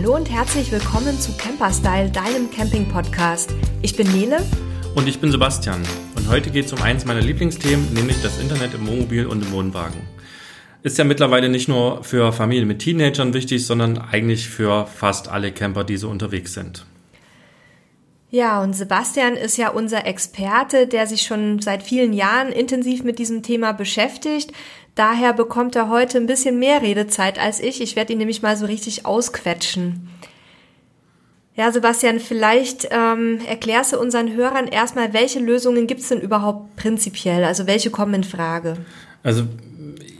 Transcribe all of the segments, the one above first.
Hallo und herzlich willkommen zu Camperstyle, deinem Camping-Podcast. Ich bin Nele. Und ich bin Sebastian. Und heute geht es um eins meiner Lieblingsthemen, nämlich das Internet im Wohnmobil und im Wohnwagen. Ist ja mittlerweile nicht nur für Familien mit Teenagern wichtig, sondern eigentlich für fast alle Camper, die so unterwegs sind. Ja, und Sebastian ist ja unser Experte, der sich schon seit vielen Jahren intensiv mit diesem Thema beschäftigt. Daher bekommt er heute ein bisschen mehr Redezeit als ich. Ich werde ihn nämlich mal so richtig ausquetschen. Ja, Sebastian, vielleicht ähm, erklärst du unseren Hörern erstmal, welche Lösungen gibt es denn überhaupt prinzipiell? Also welche kommen in Frage? Also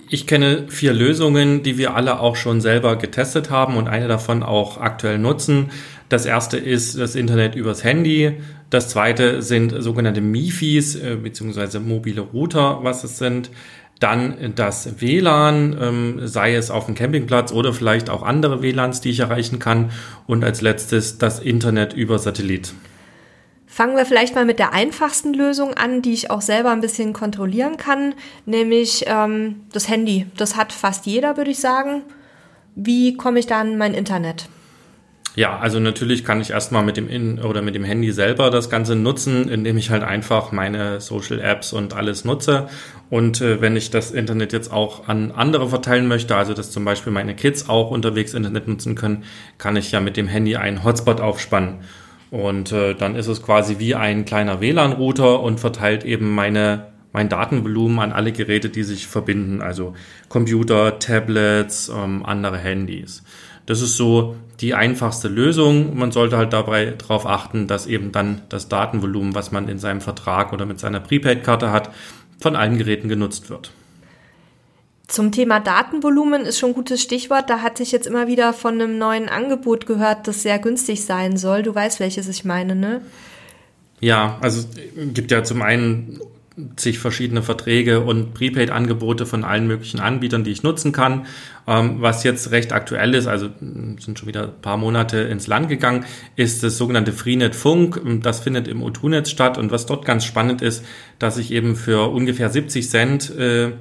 ich kenne vier Lösungen, die wir alle auch schon selber getestet haben und eine davon auch aktuell nutzen. Das erste ist das Internet übers Handy. Das zweite sind sogenannte MIFIs, äh, beziehungsweise mobile Router, was es sind. Dann das WLAN, ähm, sei es auf dem Campingplatz oder vielleicht auch andere WLANs, die ich erreichen kann. Und als letztes das Internet über Satellit. Fangen wir vielleicht mal mit der einfachsten Lösung an, die ich auch selber ein bisschen kontrollieren kann, nämlich ähm, das Handy. Das hat fast jeder, würde ich sagen. Wie komme ich da an mein Internet? Ja, also natürlich kann ich erstmal mit dem In oder mit dem Handy selber das Ganze nutzen, indem ich halt einfach meine Social Apps und alles nutze. Und äh, wenn ich das Internet jetzt auch an andere verteilen möchte, also dass zum Beispiel meine Kids auch unterwegs Internet nutzen können, kann ich ja mit dem Handy einen Hotspot aufspannen. Und äh, dann ist es quasi wie ein kleiner WLAN-Router und verteilt eben meine mein Datenvolumen an alle Geräte, die sich verbinden, also Computer, Tablets, ähm, andere Handys. Das ist so die einfachste Lösung. Man sollte halt dabei darauf achten, dass eben dann das Datenvolumen, was man in seinem Vertrag oder mit seiner Prepaid-Karte hat, von allen Geräten genutzt wird. Zum Thema Datenvolumen ist schon ein gutes Stichwort. Da hatte ich jetzt immer wieder von einem neuen Angebot gehört, das sehr günstig sein soll. Du weißt, welches ich meine, ne? Ja, also gibt ja zum einen zig verschiedene Verträge und Prepaid-Angebote von allen möglichen Anbietern, die ich nutzen kann. Ähm, was jetzt recht aktuell ist, also sind schon wieder ein paar Monate ins Land gegangen, ist das sogenannte Freenet Funk. Das findet im O2-Netz statt und was dort ganz spannend ist, dass ich eben für ungefähr 70 Cent äh,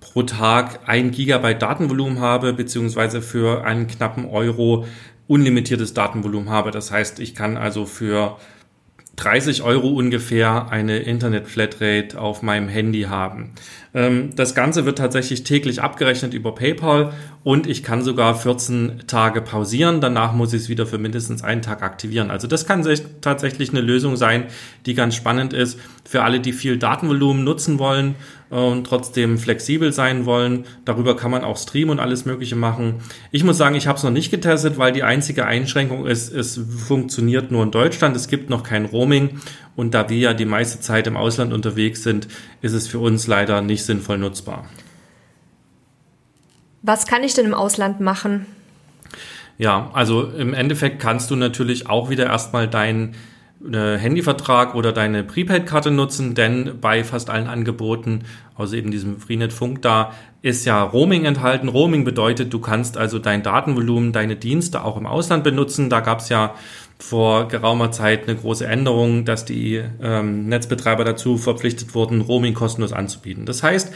pro Tag ein Gigabyte Datenvolumen habe, beziehungsweise für einen knappen Euro unlimitiertes Datenvolumen habe. Das heißt, ich kann also für 30 Euro ungefähr eine Internet-Flatrate auf meinem Handy haben. Ähm, das Ganze wird tatsächlich täglich abgerechnet über PayPal und ich kann sogar 14 Tage pausieren. Danach muss ich es wieder für mindestens einen Tag aktivieren. Also das kann tatsächlich eine Lösung sein, die ganz spannend ist für alle, die viel Datenvolumen nutzen wollen und trotzdem flexibel sein wollen. Darüber kann man auch streamen und alles Mögliche machen. Ich muss sagen, ich habe es noch nicht getestet, weil die einzige Einschränkung ist, es funktioniert nur in Deutschland. Es gibt noch kein Roaming und da wir ja die meiste Zeit im Ausland unterwegs sind, ist es für uns leider nicht sinnvoll nutzbar. Was kann ich denn im Ausland machen? Ja, also im Endeffekt kannst du natürlich auch wieder erstmal deinen Handyvertrag oder deine Prepaid-Karte nutzen, denn bei fast allen Angeboten, außer eben diesem Freenet Funk da, ist ja Roaming enthalten. Roaming bedeutet, du kannst also dein Datenvolumen, deine Dienste auch im Ausland benutzen. Da gab es ja vor geraumer Zeit eine große Änderung, dass die ähm, Netzbetreiber dazu verpflichtet wurden, Roaming kostenlos anzubieten. Das heißt,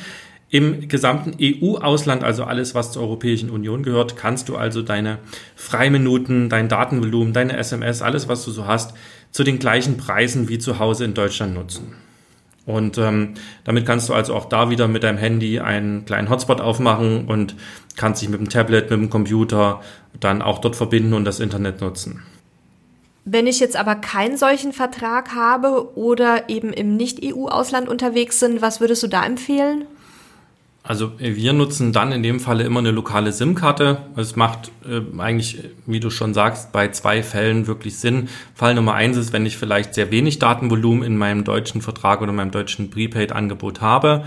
im gesamten EU-Ausland, also alles, was zur Europäischen Union gehört, kannst du also deine Freiminuten, dein Datenvolumen, deine SMS, alles, was du so hast, zu den gleichen Preisen wie zu Hause in Deutschland nutzen. Und ähm, damit kannst du also auch da wieder mit deinem Handy einen kleinen Hotspot aufmachen und kannst dich mit dem Tablet, mit dem Computer dann auch dort verbinden und das Internet nutzen. Wenn ich jetzt aber keinen solchen Vertrag habe oder eben im Nicht-EU-Ausland unterwegs sind, was würdest du da empfehlen? Also wir nutzen dann in dem Falle immer eine lokale SIM-Karte. Es macht äh, eigentlich, wie du schon sagst, bei zwei Fällen wirklich Sinn. Fall Nummer eins ist, wenn ich vielleicht sehr wenig Datenvolumen in meinem deutschen Vertrag oder meinem deutschen Prepaid-Angebot habe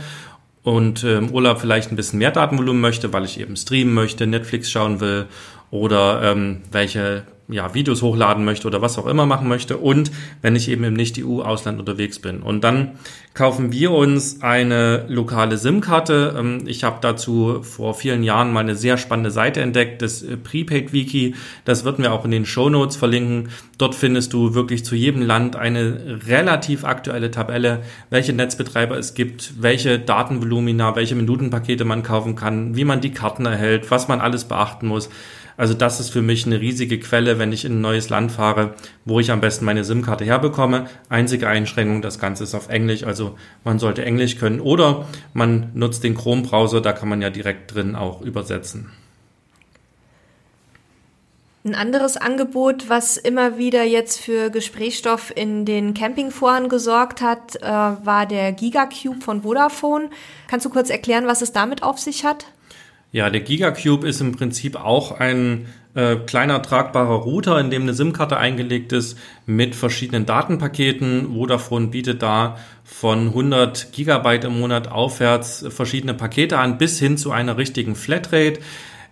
und äh, im Urlaub vielleicht ein bisschen mehr Datenvolumen möchte, weil ich eben streamen möchte, Netflix schauen will oder ähm, welche ja, Videos hochladen möchte oder was auch immer machen möchte und wenn ich eben im Nicht-EU-Ausland unterwegs bin. Und dann kaufen wir uns eine lokale SIM-Karte. Ähm, ich habe dazu vor vielen Jahren mal eine sehr spannende Seite entdeckt, das äh, Prepaid-Wiki. Das wird wir auch in den Show Notes verlinken. Dort findest du wirklich zu jedem Land eine relativ aktuelle Tabelle, welche Netzbetreiber es gibt, welche Datenvolumina, welche Minutenpakete man kaufen kann, wie man die Karten erhält, was man alles beachten muss. Also das ist für mich eine riesige Quelle, wenn ich in ein neues Land fahre, wo ich am besten meine SIM-Karte herbekomme. Einzige Einschränkung, das Ganze ist auf Englisch, also man sollte Englisch können oder man nutzt den Chrome-Browser, da kann man ja direkt drin auch übersetzen. Ein anderes Angebot, was immer wieder jetzt für Gesprächsstoff in den Campingforen gesorgt hat, äh, war der Gigacube von Vodafone. Kannst du kurz erklären, was es damit auf sich hat? Ja, der Gigacube ist im Prinzip auch ein äh, kleiner tragbarer Router, in dem eine SIM-Karte eingelegt ist mit verschiedenen Datenpaketen. Vodafone bietet da von 100 Gigabyte im Monat aufwärts verschiedene Pakete an bis hin zu einer richtigen Flatrate.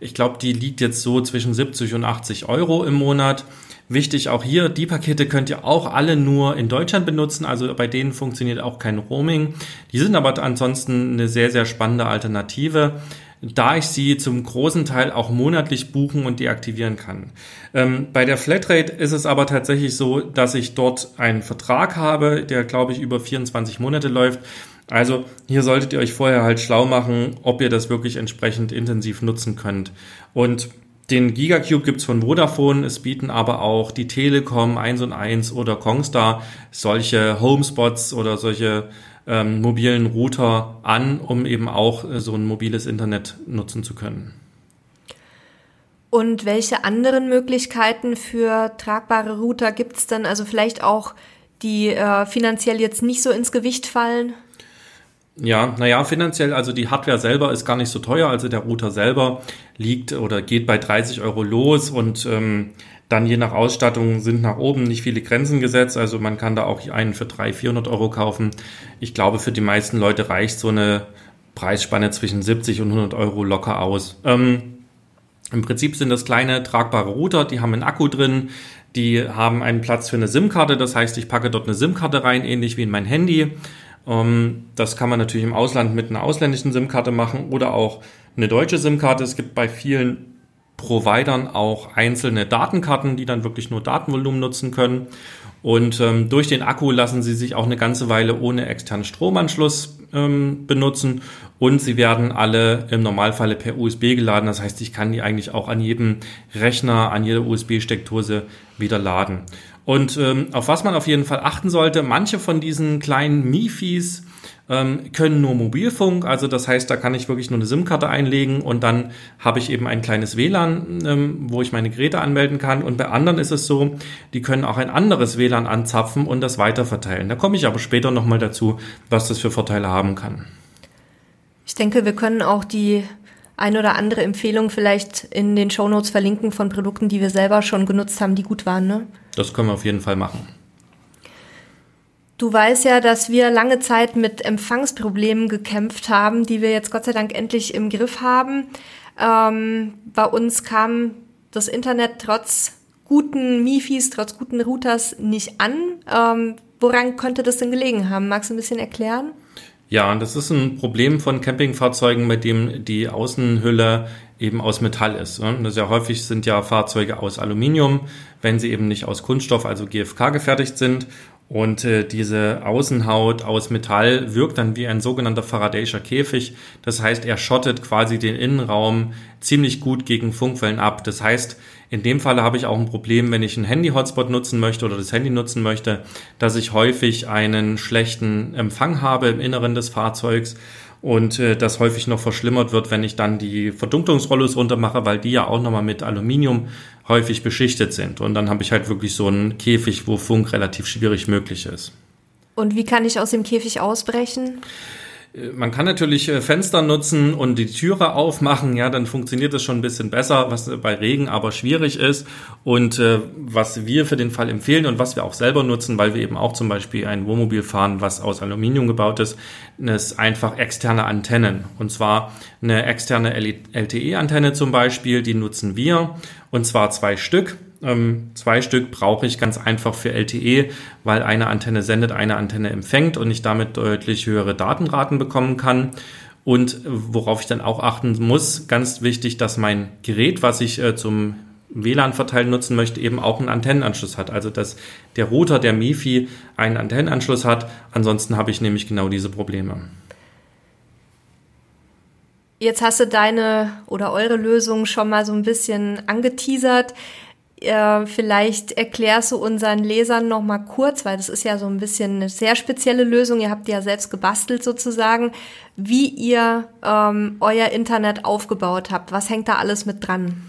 Ich glaube, die liegt jetzt so zwischen 70 und 80 Euro im Monat. Wichtig auch hier, die Pakete könnt ihr auch alle nur in Deutschland benutzen, also bei denen funktioniert auch kein Roaming. Die sind aber ansonsten eine sehr, sehr spannende Alternative da ich sie zum großen Teil auch monatlich buchen und deaktivieren kann. Ähm, bei der Flatrate ist es aber tatsächlich so, dass ich dort einen Vertrag habe, der glaube ich über 24 Monate läuft. Also hier solltet ihr euch vorher halt schlau machen, ob ihr das wirklich entsprechend intensiv nutzen könnt. Und den Gigacube gibt's von Vodafone, es bieten aber auch die Telekom 1 und 1 oder Kongstar solche Homespots oder solche ähm, mobilen Router an, um eben auch äh, so ein mobiles Internet nutzen zu können. Und welche anderen Möglichkeiten für tragbare Router gibt's denn? Also vielleicht auch, die äh, finanziell jetzt nicht so ins Gewicht fallen? Ja, naja, finanziell, also die Hardware selber ist gar nicht so teuer. Also der Router selber liegt oder geht bei 30 Euro los und ähm, dann je nach Ausstattung sind nach oben nicht viele Grenzen gesetzt. Also man kann da auch einen für 300, 400 Euro kaufen. Ich glaube, für die meisten Leute reicht so eine Preisspanne zwischen 70 und 100 Euro locker aus. Ähm, Im Prinzip sind das kleine tragbare Router, die haben einen Akku drin, die haben einen Platz für eine SIM-Karte. Das heißt, ich packe dort eine SIM-Karte rein, ähnlich wie in mein Handy. Ähm, das kann man natürlich im Ausland mit einer ausländischen SIM-Karte machen oder auch eine deutsche SIM-Karte. Es gibt bei vielen Providern auch einzelne Datenkarten, die dann wirklich nur Datenvolumen nutzen können. Und ähm, durch den Akku lassen sie sich auch eine ganze Weile ohne externen Stromanschluss ähm, benutzen und sie werden alle im Normalfall per USB geladen. Das heißt, ich kann die eigentlich auch an jedem Rechner, an jeder USB-Steckdose wieder laden. Und ähm, auf was man auf jeden Fall achten sollte, manche von diesen kleinen Mifis ähm, können nur Mobilfunk, also das heißt, da kann ich wirklich nur eine SIM-Karte einlegen und dann habe ich eben ein kleines WLAN, ähm, wo ich meine Geräte anmelden kann. Und bei anderen ist es so, die können auch ein anderes WLAN anzapfen und das weiterverteilen. Da komme ich aber später nochmal dazu, was das für Vorteile haben kann. Ich denke, wir können auch die ein oder andere Empfehlung vielleicht in den Shownotes verlinken von Produkten, die wir selber schon genutzt haben, die gut waren. Ne? Das können wir auf jeden Fall machen. Du weißt ja, dass wir lange Zeit mit Empfangsproblemen gekämpft haben, die wir jetzt Gott sei Dank endlich im Griff haben. Ähm, bei uns kam das Internet trotz guten Mifis, trotz guten Routers nicht an. Ähm, woran könnte das denn gelegen haben? Magst du ein bisschen erklären? Ja, das ist ein Problem von Campingfahrzeugen, bei dem die Außenhülle eben aus Metall ist. Das ja häufig sind ja Fahrzeuge aus Aluminium, wenn sie eben nicht aus Kunststoff, also GFK gefertigt sind. Und äh, diese Außenhaut aus Metall wirkt dann wie ein sogenannter Faraday'scher Käfig. Das heißt, er schottet quasi den Innenraum ziemlich gut gegen Funkwellen ab. Das heißt, in dem Falle habe ich auch ein Problem, wenn ich einen Handy-Hotspot nutzen möchte oder das Handy nutzen möchte, dass ich häufig einen schlechten Empfang habe im Inneren des Fahrzeugs und äh, das häufig noch verschlimmert wird, wenn ich dann die Verdunklungsrollos runtermache, weil die ja auch nochmal mit Aluminium häufig beschichtet sind. Und dann habe ich halt wirklich so einen Käfig, wo Funk relativ schwierig möglich ist. Und wie kann ich aus dem Käfig ausbrechen? Man kann natürlich äh, Fenster nutzen und die Türe aufmachen, ja, dann funktioniert das schon ein bisschen besser, was bei Regen aber schwierig ist. Und äh, was wir für den Fall empfehlen und was wir auch selber nutzen, weil wir eben auch zum Beispiel ein Wohnmobil fahren, was aus Aluminium gebaut ist, ist einfach externe Antennen. Und zwar eine externe LTE-Antenne zum Beispiel, die nutzen wir und zwar zwei Stück. Ähm, zwei Stück brauche ich ganz einfach für LTE, weil eine Antenne sendet, eine Antenne empfängt und ich damit deutlich höhere Datenraten bekommen kann. Und worauf ich dann auch achten muss, ganz wichtig, dass mein Gerät, was ich äh, zum WLAN-Verteilen nutzen möchte, eben auch einen Antennenanschluss hat. Also dass der Router, der MIFI, einen Antennenanschluss hat. Ansonsten habe ich nämlich genau diese Probleme. Jetzt hast du deine oder eure Lösung schon mal so ein bisschen angeteasert. Äh, vielleicht erklärst du unseren Lesern noch mal kurz, weil das ist ja so ein bisschen eine sehr spezielle Lösung. Ihr habt ja selbst gebastelt sozusagen, wie ihr ähm, euer Internet aufgebaut habt. Was hängt da alles mit dran?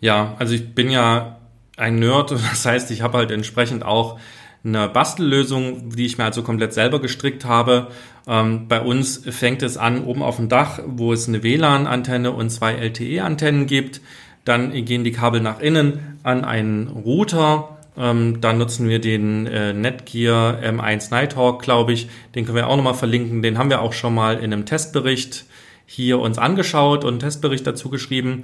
Ja, also ich bin ja ein Nerd, das heißt, ich habe halt entsprechend auch eine Bastellösung, die ich mir also komplett selber gestrickt habe. Ähm, bei uns fängt es an oben auf dem Dach, wo es eine WLAN-Antenne und zwei LTE-Antennen gibt. Dann gehen die Kabel nach innen an einen Router. Ähm, dann nutzen wir den äh, Netgear M1 Nighthawk, glaube ich. Den können wir auch nochmal verlinken. Den haben wir auch schon mal in einem Testbericht hier uns angeschaut und einen Testbericht dazu geschrieben.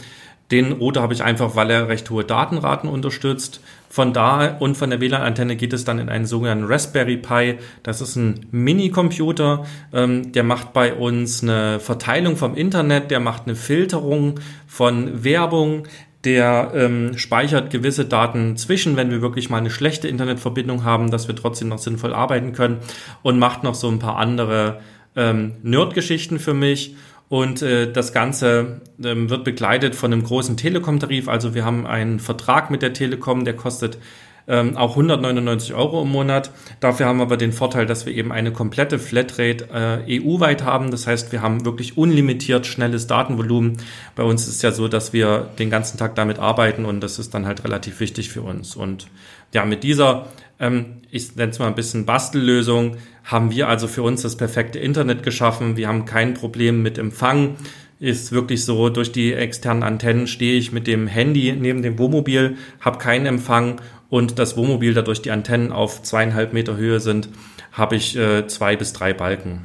Den Router habe ich einfach, weil er recht hohe Datenraten unterstützt. Von da und von der WLAN-Antenne geht es dann in einen sogenannten Raspberry Pi. Das ist ein Mini-Computer, ähm, der macht bei uns eine Verteilung vom Internet, der macht eine Filterung von Werbung, der ähm, speichert gewisse Daten zwischen, wenn wir wirklich mal eine schlechte Internetverbindung haben, dass wir trotzdem noch sinnvoll arbeiten können und macht noch so ein paar andere ähm, Nerd-Geschichten für mich und äh, das Ganze ähm, wird begleitet von einem großen Telekom-Tarif. Also wir haben einen Vertrag mit der Telekom, der kostet ähm, auch 199 Euro im Monat. Dafür haben wir aber den Vorteil, dass wir eben eine komplette Flatrate äh, EU-weit haben. Das heißt, wir haben wirklich unlimitiert schnelles Datenvolumen. Bei uns ist ja so, dass wir den ganzen Tag damit arbeiten und das ist dann halt relativ wichtig für uns. Und ja, mit dieser, ähm, ich nenne es mal ein bisschen Bastellösung, haben wir also für uns das perfekte Internet geschaffen. Wir haben kein Problem mit Empfang. Ist wirklich so, durch die externen Antennen stehe ich mit dem Handy neben dem Wohnmobil, habe keinen Empfang und das Wohnmobil, dadurch die Antennen auf zweieinhalb Meter Höhe sind, habe ich äh, zwei bis drei Balken.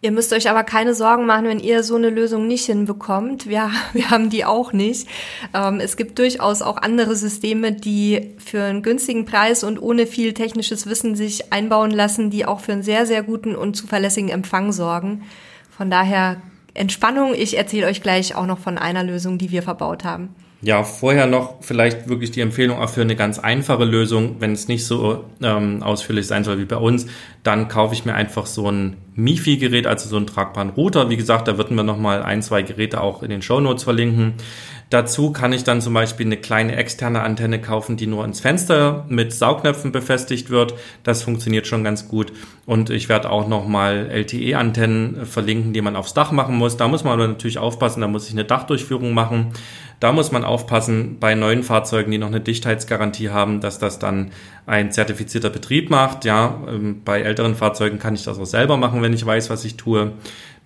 Ihr müsst euch aber keine Sorgen machen, wenn ihr so eine Lösung nicht hinbekommt. Wir, wir haben die auch nicht. Ähm, es gibt durchaus auch andere Systeme, die für einen günstigen Preis und ohne viel technisches Wissen sich einbauen lassen, die auch für einen sehr, sehr guten und zuverlässigen Empfang sorgen. Von daher Entspannung. Ich erzähle euch gleich auch noch von einer Lösung, die wir verbaut haben. Ja, vorher noch vielleicht wirklich die Empfehlung auch für eine ganz einfache Lösung, wenn es nicht so ähm, ausführlich sein soll wie bei uns, dann kaufe ich mir einfach so ein MIFI-Gerät, also so einen tragbaren Router. Wie gesagt, da würden wir nochmal ein, zwei Geräte auch in den Show Notes verlinken. Dazu kann ich dann zum Beispiel eine kleine externe Antenne kaufen, die nur ins Fenster mit Saugnöpfen befestigt wird. Das funktioniert schon ganz gut. Und ich werde auch nochmal LTE-Antennen verlinken, die man aufs Dach machen muss. Da muss man aber natürlich aufpassen, da muss ich eine Dachdurchführung machen. Da muss man aufpassen bei neuen Fahrzeugen, die noch eine Dichtheitsgarantie haben, dass das dann ein zertifizierter Betrieb macht. Ja, ähm, bei älteren Fahrzeugen kann ich das auch selber machen, wenn ich weiß, was ich tue.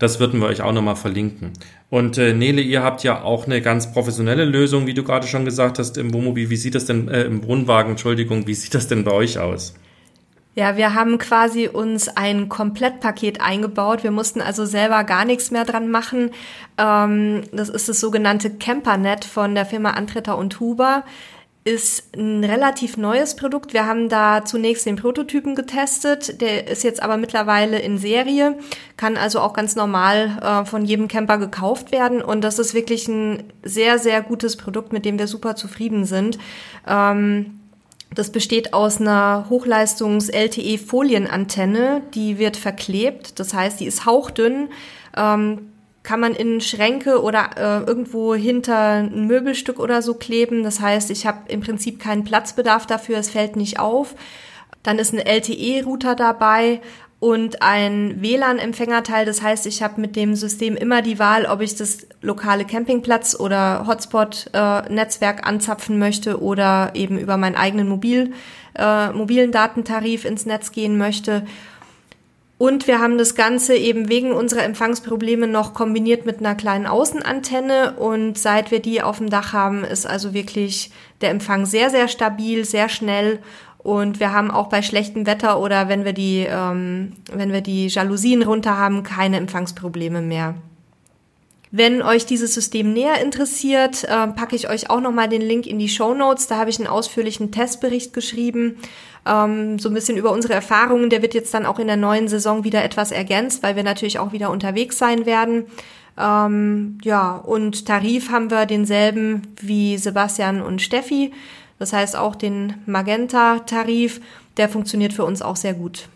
Das würden wir euch auch nochmal verlinken. Und äh, Nele, ihr habt ja auch eine ganz professionelle Lösung, wie du gerade schon gesagt hast, im Wohnmobil. Wie sieht das denn, äh, im Wohnwagen, Entschuldigung, wie sieht das denn bei euch aus? Ja, wir haben quasi uns ein Komplettpaket eingebaut. Wir mussten also selber gar nichts mehr dran machen. Ähm, das ist das sogenannte Campernet von der Firma Antretter und Huber. Ist ein relativ neues Produkt. Wir haben da zunächst den Prototypen getestet. Der ist jetzt aber mittlerweile in Serie, kann also auch ganz normal äh, von jedem Camper gekauft werden. Und das ist wirklich ein sehr, sehr gutes Produkt, mit dem wir super zufrieden sind. Ähm, das besteht aus einer Hochleistungs-LTE-Folienantenne, die wird verklebt. Das heißt, die ist hauchdünn, ähm, kann man in Schränke oder äh, irgendwo hinter ein Möbelstück oder so kleben. Das heißt, ich habe im Prinzip keinen Platzbedarf dafür, es fällt nicht auf. Dann ist ein LTE-Router dabei und ein WLAN-Empfängerteil. Das heißt, ich habe mit dem System immer die Wahl, ob ich das lokale Campingplatz oder Hotspot-Netzwerk äh, anzapfen möchte oder eben über meinen eigenen Mobil, äh, mobilen Datentarif ins Netz gehen möchte. Und wir haben das Ganze eben wegen unserer Empfangsprobleme noch kombiniert mit einer kleinen Außenantenne. Und seit wir die auf dem Dach haben, ist also wirklich der Empfang sehr, sehr stabil, sehr schnell und wir haben auch bei schlechtem Wetter oder wenn wir die, ähm, wenn wir die Jalousien runter haben, keine Empfangsprobleme mehr. Wenn euch dieses System näher interessiert, äh, packe ich euch auch nochmal den Link in die Show Notes. Da habe ich einen ausführlichen Testbericht geschrieben, ähm, so ein bisschen über unsere Erfahrungen. Der wird jetzt dann auch in der neuen Saison wieder etwas ergänzt, weil wir natürlich auch wieder unterwegs sein werden. Ähm, ja, und Tarif haben wir denselben wie Sebastian und Steffi. Das heißt auch den Magenta-Tarif, der funktioniert für uns auch sehr gut.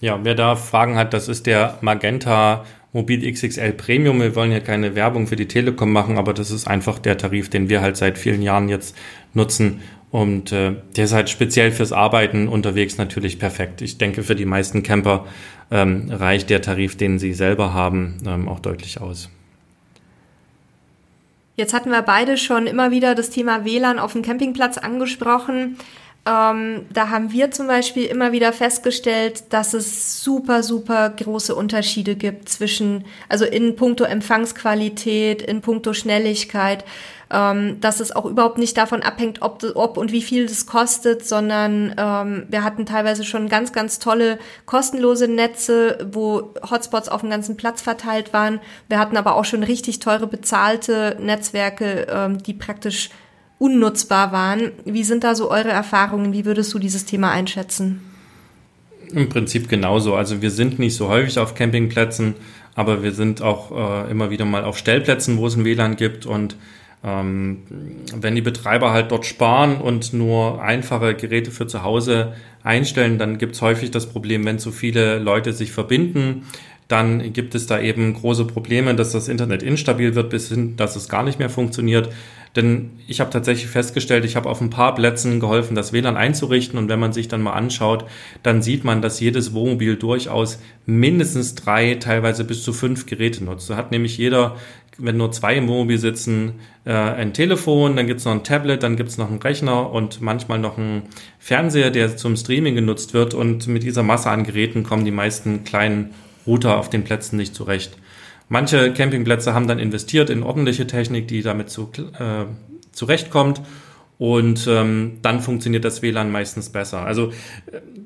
Ja, wer da Fragen hat, das ist der Magenta Mobil XXL Premium. Wir wollen ja keine Werbung für die Telekom machen, aber das ist einfach der Tarif, den wir halt seit vielen Jahren jetzt nutzen. Und äh, der ist halt speziell fürs Arbeiten unterwegs natürlich perfekt. Ich denke, für die meisten Camper ähm, reicht der Tarif, den sie selber haben, ähm, auch deutlich aus. Jetzt hatten wir beide schon immer wieder das Thema WLAN auf dem Campingplatz angesprochen. Ähm, da haben wir zum Beispiel immer wieder festgestellt, dass es super, super große Unterschiede gibt zwischen, also in puncto Empfangsqualität, in puncto Schnelligkeit ähm, dass es auch überhaupt nicht davon abhängt, ob, ob und wie viel das kostet, sondern ähm, wir hatten teilweise schon ganz, ganz tolle kostenlose Netze, wo Hotspots auf dem ganzen Platz verteilt waren. Wir hatten aber auch schon richtig teure bezahlte Netzwerke, ähm, die praktisch unnutzbar waren. Wie sind da so eure Erfahrungen? Wie würdest du dieses Thema einschätzen? Im Prinzip genauso. Also wir sind nicht so häufig auf Campingplätzen, aber wir sind auch äh, immer wieder mal auf Stellplätzen, wo es ein WLAN gibt und ähm, wenn die Betreiber halt dort sparen und nur einfache Geräte für zu Hause einstellen, dann gibt es häufig das Problem, wenn zu viele Leute sich verbinden, dann gibt es da eben große Probleme, dass das Internet instabil wird, bis hin, dass es gar nicht mehr funktioniert. Denn ich habe tatsächlich festgestellt, ich habe auf ein paar Plätzen geholfen, das WLAN einzurichten. Und wenn man sich dann mal anschaut, dann sieht man, dass jedes Wohnmobil durchaus mindestens drei, teilweise bis zu fünf Geräte nutzt. So hat nämlich jeder wenn nur zwei im Wohnmobil sitzen, äh, ein Telefon, dann gibt es noch ein Tablet, dann gibt es noch einen Rechner und manchmal noch einen Fernseher, der zum Streaming genutzt wird. Und mit dieser Masse an Geräten kommen die meisten kleinen Router auf den Plätzen nicht zurecht. Manche Campingplätze haben dann investiert in ordentliche Technik, die damit zu, äh, zurechtkommt und ähm, dann funktioniert das WLAN meistens besser. Also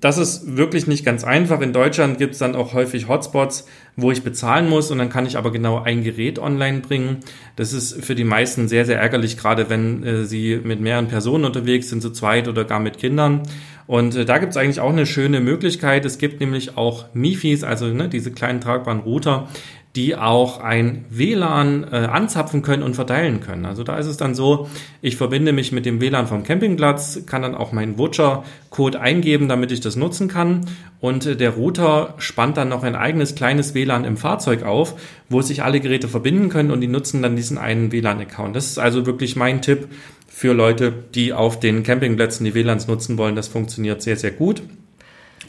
das ist wirklich nicht ganz einfach. In Deutschland gibt es dann auch häufig Hotspots, wo ich bezahlen muss und dann kann ich aber genau ein Gerät online bringen. Das ist für die meisten sehr, sehr ärgerlich, gerade wenn äh, sie mit mehreren Personen unterwegs sind, zu zweit oder gar mit Kindern. Und äh, da gibt es eigentlich auch eine schöne Möglichkeit. Es gibt nämlich auch MIFIs, also ne, diese kleinen tragbaren Router, die auch ein WLAN äh, anzapfen können und verteilen können. Also da ist es dann so, ich verbinde mich mit dem WLAN vom Campingplatz, kann dann auch meinen Voucher-Code eingeben, damit ich das nutzen kann. Und äh, der Router spannt dann noch ein eigenes kleines WLAN im Fahrzeug auf, wo sich alle Geräte verbinden können und die nutzen dann diesen einen WLAN-Account. Das ist also wirklich mein Tipp für Leute, die auf den Campingplätzen die WLANs nutzen wollen. Das funktioniert sehr, sehr gut.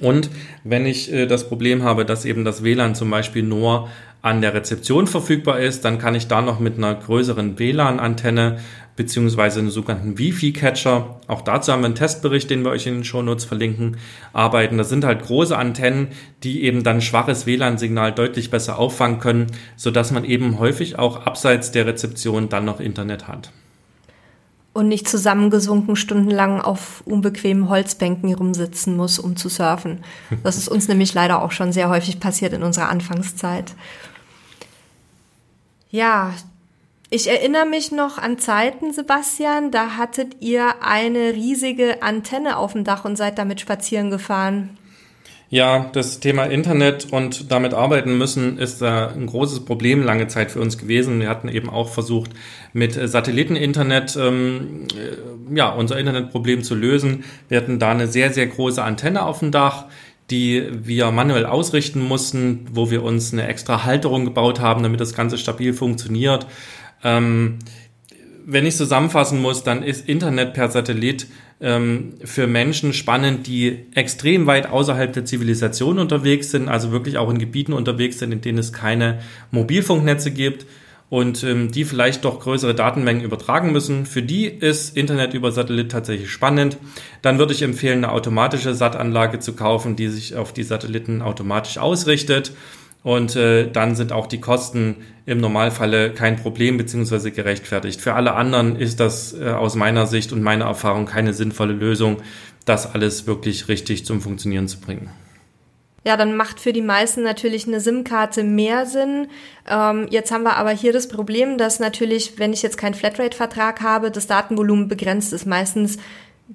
Und wenn ich äh, das Problem habe, dass eben das WLAN zum Beispiel nur an der Rezeption verfügbar ist, dann kann ich da noch mit einer größeren WLAN-Antenne beziehungsweise einem sogenannten Wi-Fi-Catcher, auch dazu haben wir einen Testbericht, den wir euch in den Shownotes verlinken, arbeiten. Das sind halt große Antennen, die eben dann schwaches WLAN-Signal deutlich besser auffangen können, sodass man eben häufig auch abseits der Rezeption dann noch Internet hat. Und nicht zusammengesunken stundenlang auf unbequemen Holzbänken rumsitzen muss, um zu surfen. Das ist uns nämlich leider auch schon sehr häufig passiert in unserer Anfangszeit. Ja, ich erinnere mich noch an Zeiten, Sebastian, da hattet ihr eine riesige Antenne auf dem Dach und seid damit spazieren gefahren. Ja, das Thema Internet und damit arbeiten müssen ist äh, ein großes Problem lange Zeit für uns gewesen. Wir hatten eben auch versucht, mit Satelliteninternet ähm, äh, ja, unser Internetproblem zu lösen. Wir hatten da eine sehr, sehr große Antenne auf dem Dach die wir manuell ausrichten mussten, wo wir uns eine extra Halterung gebaut haben, damit das Ganze stabil funktioniert. Ähm, wenn ich zusammenfassen muss, dann ist Internet per Satellit ähm, für Menschen spannend, die extrem weit außerhalb der Zivilisation unterwegs sind, also wirklich auch in Gebieten unterwegs sind, in denen es keine Mobilfunknetze gibt und ähm, die vielleicht doch größere Datenmengen übertragen müssen. Für die ist Internet über Satellit tatsächlich spannend. Dann würde ich empfehlen, eine automatische SAT-Anlage zu kaufen, die sich auf die Satelliten automatisch ausrichtet. Und äh, dann sind auch die Kosten im Normalfalle kein Problem beziehungsweise gerechtfertigt. Für alle anderen ist das äh, aus meiner Sicht und meiner Erfahrung keine sinnvolle Lösung, das alles wirklich richtig zum Funktionieren zu bringen. Ja, dann macht für die meisten natürlich eine SIM-Karte mehr Sinn. Ähm, jetzt haben wir aber hier das Problem, dass natürlich, wenn ich jetzt keinen Flatrate-Vertrag habe, das Datenvolumen begrenzt ist. Meistens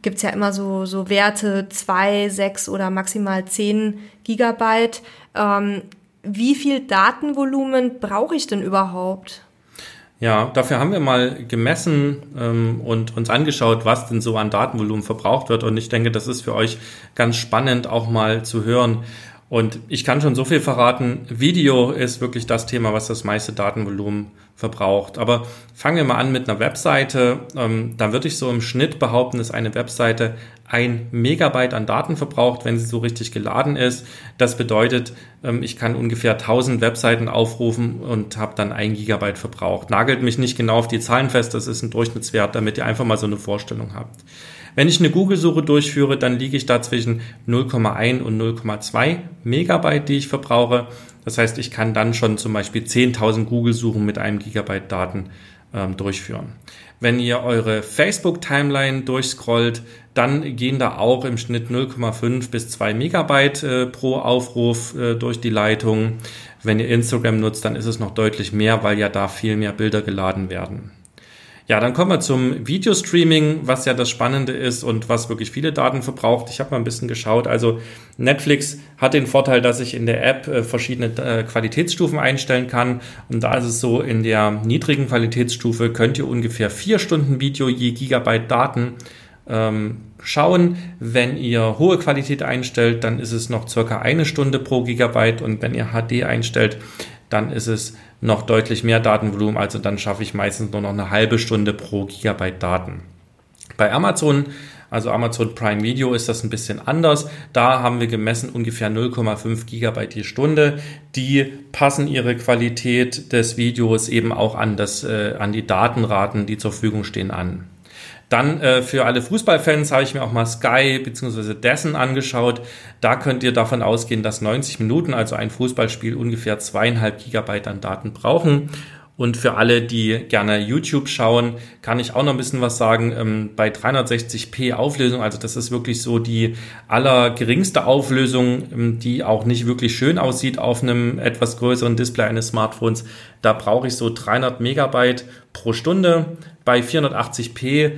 gibt's ja immer so, so Werte zwei, sechs oder maximal zehn Gigabyte. Ähm, wie viel Datenvolumen brauche ich denn überhaupt? Ja, dafür haben wir mal gemessen ähm, und uns angeschaut, was denn so an Datenvolumen verbraucht wird. Und ich denke, das ist für euch ganz spannend auch mal zu hören. Und ich kann schon so viel verraten, Video ist wirklich das Thema, was das meiste Datenvolumen verbraucht. Aber fangen wir mal an mit einer Webseite. Ähm, da würde ich so im Schnitt behaupten, dass eine Webseite ein Megabyte an Daten verbraucht, wenn sie so richtig geladen ist. Das bedeutet, ähm, ich kann ungefähr 1000 Webseiten aufrufen und habe dann ein Gigabyte verbraucht. Nagelt mich nicht genau auf die Zahlen fest, das ist ein Durchschnittswert, damit ihr einfach mal so eine Vorstellung habt. Wenn ich eine Google-Suche durchführe, dann liege ich da zwischen 0,1 und 0,2 Megabyte, die ich verbrauche. Das heißt, ich kann dann schon zum Beispiel 10.000 Google-Suchen mit einem Gigabyte Daten ähm, durchführen. Wenn ihr eure Facebook-Timeline durchscrollt, dann gehen da auch im Schnitt 0,5 bis 2 Megabyte äh, pro Aufruf äh, durch die Leitung. Wenn ihr Instagram nutzt, dann ist es noch deutlich mehr, weil ja da viel mehr Bilder geladen werden. Ja, dann kommen wir zum Videostreaming, was ja das Spannende ist und was wirklich viele Daten verbraucht. Ich habe mal ein bisschen geschaut. Also Netflix hat den Vorteil, dass ich in der App äh, verschiedene äh, Qualitätsstufen einstellen kann. Und da ist es so, in der niedrigen Qualitätsstufe könnt ihr ungefähr vier Stunden Video je Gigabyte Daten ähm, schauen. Wenn ihr hohe Qualität einstellt, dann ist es noch circa eine Stunde pro Gigabyte. Und wenn ihr HD einstellt, dann ist es noch deutlich mehr Datenvolumen. Also dann schaffe ich meistens nur noch eine halbe Stunde pro Gigabyte Daten. Bei Amazon, also Amazon Prime Video, ist das ein bisschen anders. Da haben wir gemessen ungefähr 0,5 Gigabyte die Stunde. Die passen ihre Qualität des Videos eben auch an, das, äh, an die Datenraten, die zur Verfügung stehen, an. Dann äh, für alle Fußballfans habe ich mir auch mal Sky bzw. Dessen angeschaut. Da könnt ihr davon ausgehen, dass 90 Minuten, also ein Fußballspiel, ungefähr zweieinhalb Gigabyte an Daten brauchen. Und für alle, die gerne YouTube schauen, kann ich auch noch ein bisschen was sagen. Ähm, bei 360p Auflösung, also das ist wirklich so die allergeringste Auflösung, ähm, die auch nicht wirklich schön aussieht auf einem etwas größeren Display eines Smartphones. Da brauche ich so 300 Megabyte pro Stunde. Bei 480p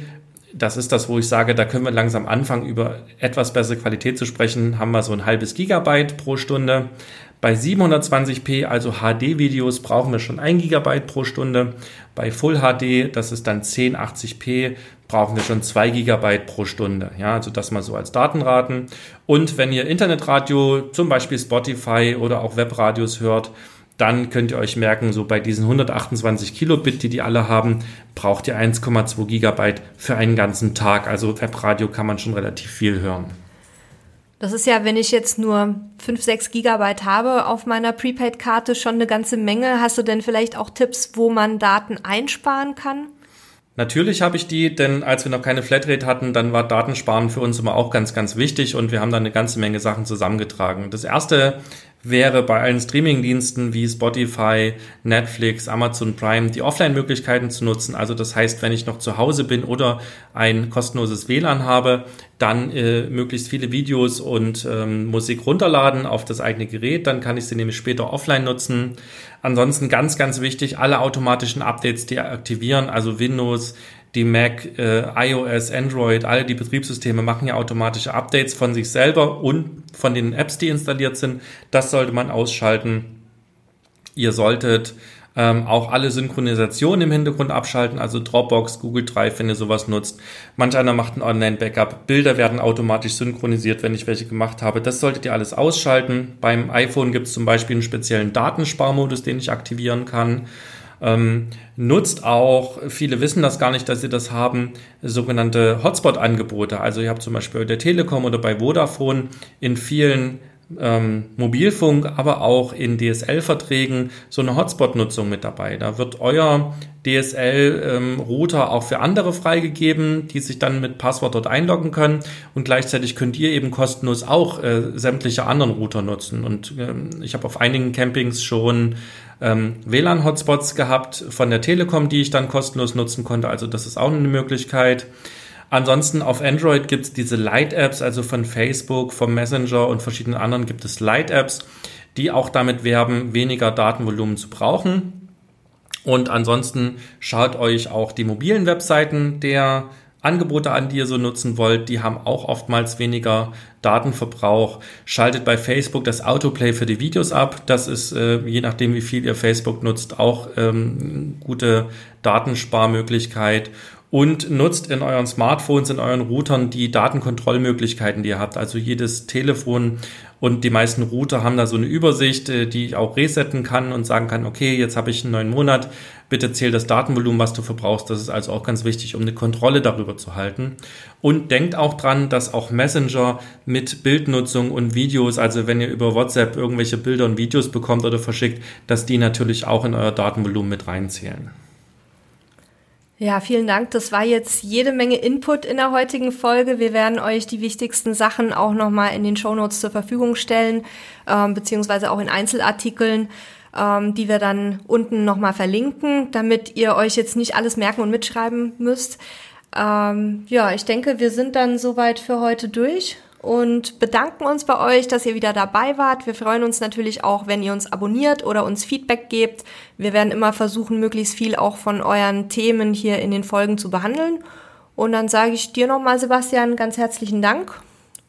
das ist das, wo ich sage, da können wir langsam anfangen, über etwas bessere Qualität zu sprechen. Haben wir so ein halbes Gigabyte pro Stunde. Bei 720p, also HD-Videos, brauchen wir schon ein Gigabyte pro Stunde. Bei Full HD, das ist dann 1080p, brauchen wir schon zwei Gigabyte pro Stunde. Ja, also das mal so als Datenraten. Und wenn ihr Internetradio, zum Beispiel Spotify oder auch Webradios hört, dann könnt ihr euch merken, so bei diesen 128 Kilobit, die die alle haben, braucht ihr 1,2 Gigabyte für einen ganzen Tag. Also Webradio kann man schon relativ viel hören. Das ist ja, wenn ich jetzt nur 5, 6 Gigabyte habe auf meiner Prepaid-Karte schon eine ganze Menge. Hast du denn vielleicht auch Tipps, wo man Daten einsparen kann? Natürlich habe ich die, denn als wir noch keine Flatrate hatten, dann war Datensparen für uns immer auch ganz, ganz wichtig und wir haben dann eine ganze Menge Sachen zusammengetragen. Das erste wäre bei allen Streamingdiensten wie Spotify, Netflix, Amazon Prime die Offline-Möglichkeiten zu nutzen. Also das heißt, wenn ich noch zu Hause bin oder ein kostenloses WLAN habe, dann äh, möglichst viele Videos und ähm, Musik runterladen auf das eigene Gerät. Dann kann ich sie nämlich später offline nutzen. Ansonsten ganz, ganz wichtig, alle automatischen Updates deaktivieren, also Windows, die Mac, äh, iOS, Android, alle die Betriebssysteme machen ja automatische Updates von sich selber und von den Apps, die installiert sind. Das sollte man ausschalten. Ihr solltet ähm, auch alle Synchronisationen im Hintergrund abschalten, also Dropbox, Google Drive, wenn ihr sowas nutzt. Manch einer macht ein Online-Backup. Bilder werden automatisch synchronisiert, wenn ich welche gemacht habe. Das solltet ihr alles ausschalten. Beim iPhone gibt es zum Beispiel einen speziellen Datensparmodus, den ich aktivieren kann. Ähm, nutzt auch, viele wissen das gar nicht, dass sie das haben, sogenannte Hotspot-Angebote. Also ihr habt zum Beispiel bei der Telekom oder bei Vodafone in vielen ähm, Mobilfunk, aber auch in DSL-Verträgen so eine Hotspot-Nutzung mit dabei. Da wird euer DSL-Router ähm, auch für andere freigegeben, die sich dann mit Passwort dort einloggen können und gleichzeitig könnt ihr eben kostenlos auch äh, sämtliche anderen Router nutzen. Und ähm, ich habe auf einigen Campings schon ähm, WLAN-Hotspots gehabt von der Telekom, die ich dann kostenlos nutzen konnte. Also das ist auch eine Möglichkeit. Ansonsten auf Android gibt es diese Light-Apps, also von Facebook, vom Messenger und verschiedenen anderen gibt es Light-Apps, die auch damit werben, weniger Datenvolumen zu brauchen. Und ansonsten schaut euch auch die mobilen Webseiten der Angebote an, die ihr so nutzen wollt, die haben auch oftmals weniger Datenverbrauch. Schaltet bei Facebook das Autoplay für die Videos ab. Das ist, äh, je nachdem, wie viel ihr Facebook nutzt, auch ähm, gute Datensparmöglichkeit und nutzt in euren Smartphones, in euren Routern die Datenkontrollmöglichkeiten, die ihr habt. Also jedes Telefon Und die meisten Router haben da so eine Übersicht, äh, die ich auch resetten kann und sagen kann, okay, jetzt habe ich einen neuen Monat, bitte zähl das Datenvolumen, was du verbrauchst. Das ist also auch ganz wichtig, um eine Kontrolle darüber zu halten. Und denkt auch dran, dass auch Messenger mit Bildnutzung und Videos, also wenn ihr über WhatsApp irgendwelche Bilder und Videos bekommt oder verschickt, dass die natürlich auch in euer Datenvolumen mit reinzählen. Ja, vielen Dank. Das war jetzt jede Menge Input in der heutigen Folge. Wir werden euch die wichtigsten Sachen auch nochmal in den Shownotes zur Verfügung stellen, ähm, beziehungsweise auch in Einzelartikeln, ähm, die wir dann unten nochmal verlinken, damit ihr euch jetzt nicht alles merken und mitschreiben müsst. Ähm, ja, ich denke, wir sind dann soweit für heute durch und bedanken uns bei euch, dass ihr wieder dabei wart. Wir freuen uns natürlich auch, wenn ihr uns abonniert oder uns Feedback gebt. Wir werden immer versuchen, möglichst viel auch von euren Themen hier in den Folgen zu behandeln. Und dann sage ich dir nochmal, Sebastian, ganz herzlichen Dank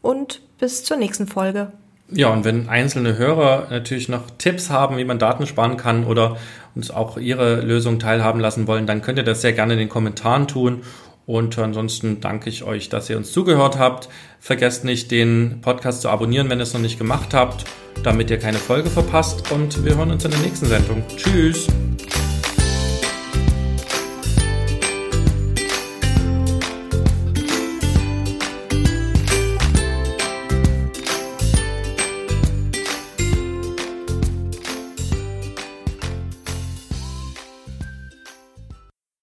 und bis zur nächsten Folge. Ja, und wenn einzelne Hörer natürlich noch Tipps haben, wie man Daten sparen kann oder uns auch ihre Lösung teilhaben lassen wollen, dann könnt ihr das sehr gerne in den Kommentaren tun. Und ansonsten danke ich euch, dass ihr uns zugehört habt. Vergesst nicht, den Podcast zu abonnieren, wenn ihr es noch nicht gemacht habt, damit ihr keine Folge verpasst. Und wir hören uns in der nächsten Sendung. Tschüss!